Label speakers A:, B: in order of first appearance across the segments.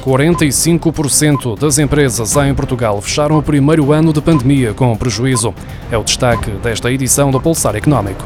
A: 45% das empresas em Portugal fecharam o primeiro ano de pandemia com prejuízo. É o destaque desta edição do Pulsar Económico.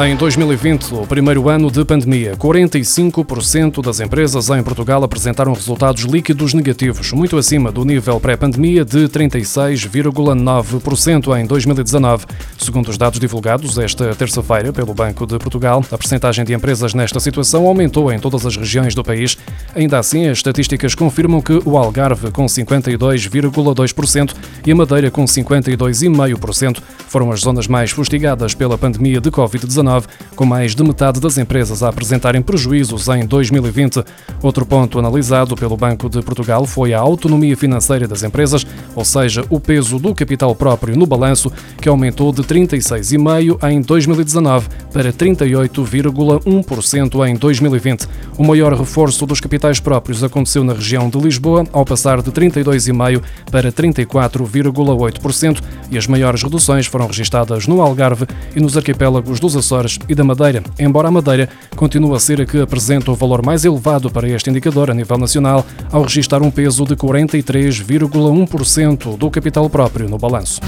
A: Em 2020, o primeiro ano de pandemia, 45% das empresas em Portugal apresentaram resultados líquidos negativos, muito acima do nível pré-pandemia de 36,9% em 2019. Segundo os dados divulgados esta terça-feira pelo Banco de Portugal, a percentagem de empresas nesta situação aumentou em todas as regiões do país. Ainda assim, as estatísticas confirmam que o Algarve, com 52,2% e a Madeira, com 52,5%, foram as zonas mais fustigadas pela pandemia de Covid-19 com mais de metade das empresas a apresentarem prejuízos em 2020. Outro ponto analisado pelo Banco de Portugal foi a autonomia financeira das empresas, ou seja, o peso do capital próprio no balanço, que aumentou de 36,5% em 2019 para 38,1% em 2020. O maior reforço dos capitais próprios aconteceu na região de Lisboa, ao passar de 32,5% para 34,8%, e as maiores reduções foram registadas no Algarve e nos arquipélagos dos Açores Açores e da Madeira, embora a Madeira continue a ser a que apresenta o valor mais elevado para este indicador a nível nacional, ao registrar um peso de 43,1% do capital próprio no balanço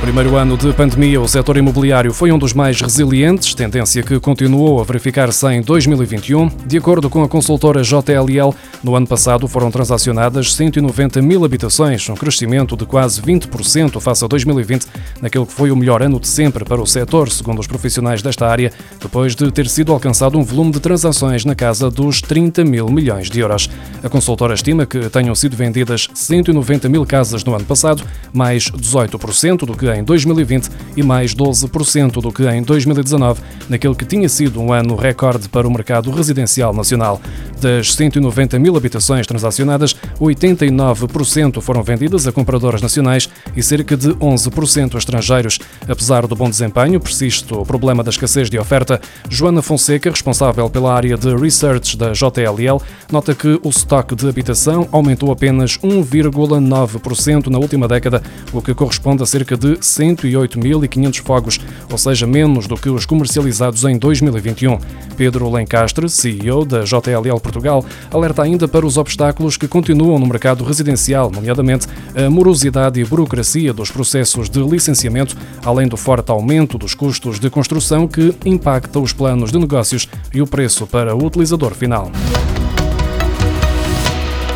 A: primeiro ano de pandemia, o setor imobiliário foi um dos mais resilientes, tendência que continuou a verificar-se em 2021. De acordo com a consultora JLL, no ano passado foram transacionadas 190 mil habitações, um crescimento de quase 20% face a 2020, naquele que foi o melhor ano de sempre para o setor, segundo os profissionais desta área, depois de ter sido alcançado um volume de transações na casa dos 30 mil milhões de euros. A consultora estima que tenham sido vendidas 190 mil casas no ano passado, mais 18% do que em 2020 e mais 12% do que em 2019, naquele que tinha sido um ano recorde para o mercado residencial nacional. Das 190 mil habitações transacionadas, 89% foram vendidas a compradores nacionais e cerca de 11% a estrangeiros. Apesar do bom desempenho, persiste o problema da escassez de oferta. Joana Fonseca, responsável pela área de research da JLL, nota que o estoque de habitação aumentou apenas 1,9% na última década, o que corresponde a cerca de 108.500 fogos, ou seja, menos do que os comercializados em 2021. Pedro Lencastre, CEO da JLL Portugal, alerta ainda para os obstáculos que continuam no mercado residencial, nomeadamente a morosidade e burocracia dos processos de licenciamento, além do forte aumento dos custos de construção que impacta os planos de negócios e o preço para o utilizador final.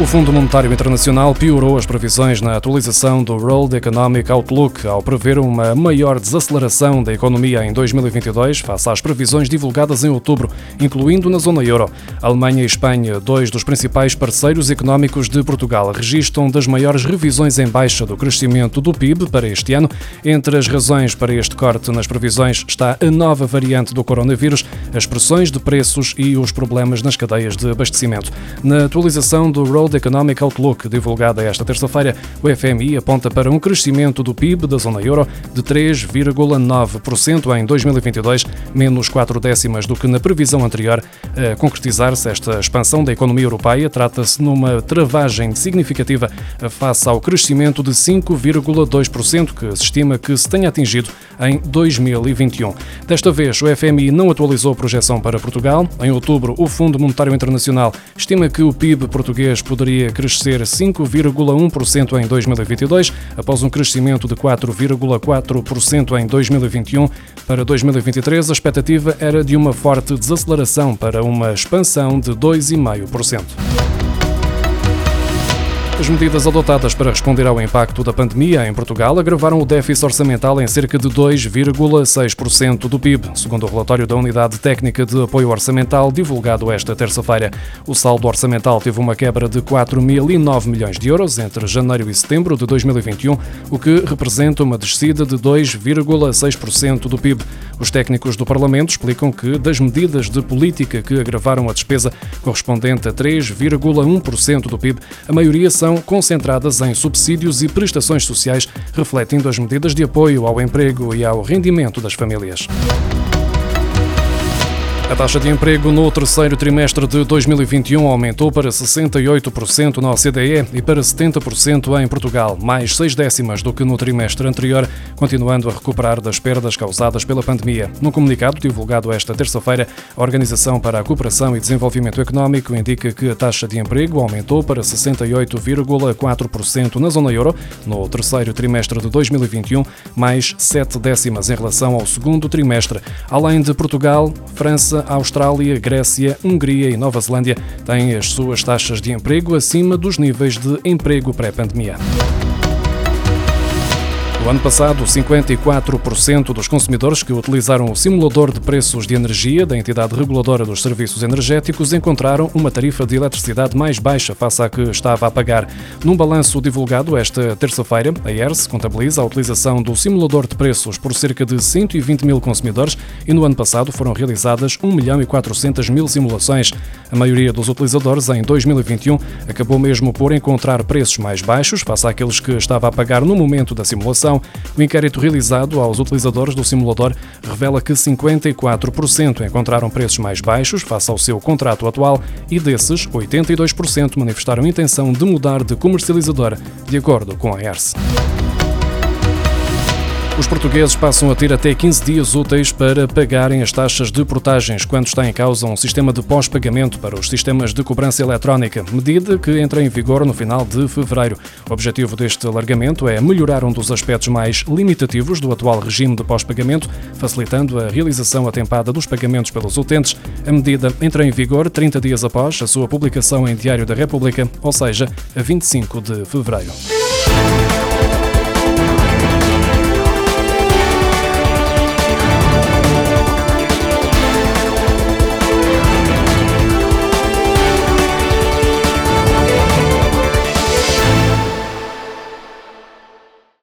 A: O Fundo Monetário Internacional piorou as previsões na atualização do World Economic Outlook ao prever uma maior desaceleração da economia em 2022 face às previsões divulgadas em outubro, incluindo na zona euro. Alemanha e Espanha, dois dos principais parceiros económicos de Portugal, registram das maiores revisões em baixa do crescimento do PIB para este ano. Entre as razões para este corte nas previsões está a nova variante do coronavírus, as pressões de preços e os problemas nas cadeias de abastecimento. Na atualização do World World Economic Outlook, divulgada esta terça-feira, o FMI aponta para um crescimento do PIB da zona euro de 3,9% em 2022, menos 4 décimas do que na previsão anterior. A concretizar-se esta expansão da economia europeia, trata-se numa travagem significativa face ao crescimento de 5,2% que se estima que se tenha atingido em 2021. Desta vez, o FMI não atualizou a projeção para Portugal. Em outubro, o Fundo Monetário Internacional estima que o PIB português poderia poderia crescer 5,1% em 2022, após um crescimento de 4,4% em 2021. Para 2023, a expectativa era de uma forte desaceleração para uma expansão de 2,5%. As medidas adotadas para responder ao impacto da pandemia em Portugal agravaram o déficit orçamental em cerca de 2,6% do PIB, segundo o relatório da Unidade Técnica de Apoio Orçamental divulgado esta terça-feira. O saldo orçamental teve uma quebra de 4.009 milhões de euros entre janeiro e setembro de 2021, o que representa uma descida de 2,6% do PIB. Os técnicos do Parlamento explicam que das medidas de política que agravaram a despesa correspondente a 3,1% do PIB, a maioria são concentradas em subsídios e prestações sociais, refletindo as medidas de apoio ao emprego e ao rendimento das famílias. A taxa de emprego no terceiro trimestre de 2021 aumentou para 68% na OCDE e para 70% em Portugal, mais seis décimas do que no trimestre anterior, continuando a recuperar das perdas causadas pela pandemia. No comunicado divulgado esta terça-feira, a Organização para a Cooperação e Desenvolvimento Económico indica que a taxa de emprego aumentou para 68,4% na zona euro no terceiro trimestre de 2021, mais sete décimas em relação ao segundo trimestre. Além de Portugal, França, Austrália, Grécia, Hungria e Nova Zelândia têm as suas taxas de emprego acima dos níveis de emprego pré-pandemia. No ano passado, 54% dos consumidores que utilizaram o simulador de preços de energia da entidade reguladora dos serviços energéticos encontraram uma tarifa de eletricidade mais baixa face à que estava a pagar. Num balanço divulgado esta terça-feira, a ERS contabiliza a utilização do simulador de preços por cerca de 120 mil consumidores e no ano passado foram realizadas 1 milhão e 400 mil simulações. A maioria dos utilizadores em 2021 acabou mesmo por encontrar preços mais baixos face àqueles que estava a pagar no momento da simulação o inquérito realizado aos utilizadores do simulador revela que 54% encontraram preços mais baixos face ao seu contrato atual e desses, 82% manifestaram intenção de mudar de comercializador, de acordo com a ERS. Os portugueses passam a ter até 15 dias úteis para pagarem as taxas de portagens quando está em causa um sistema de pós-pagamento para os sistemas de cobrança eletrónica, medida que entra em vigor no final de fevereiro. O objetivo deste alargamento é melhorar um dos aspectos mais limitativos do atual regime de pós-pagamento, facilitando a realização atempada dos pagamentos pelos utentes. A medida entra em vigor 30 dias após a sua publicação em Diário da República, ou seja, a 25 de fevereiro.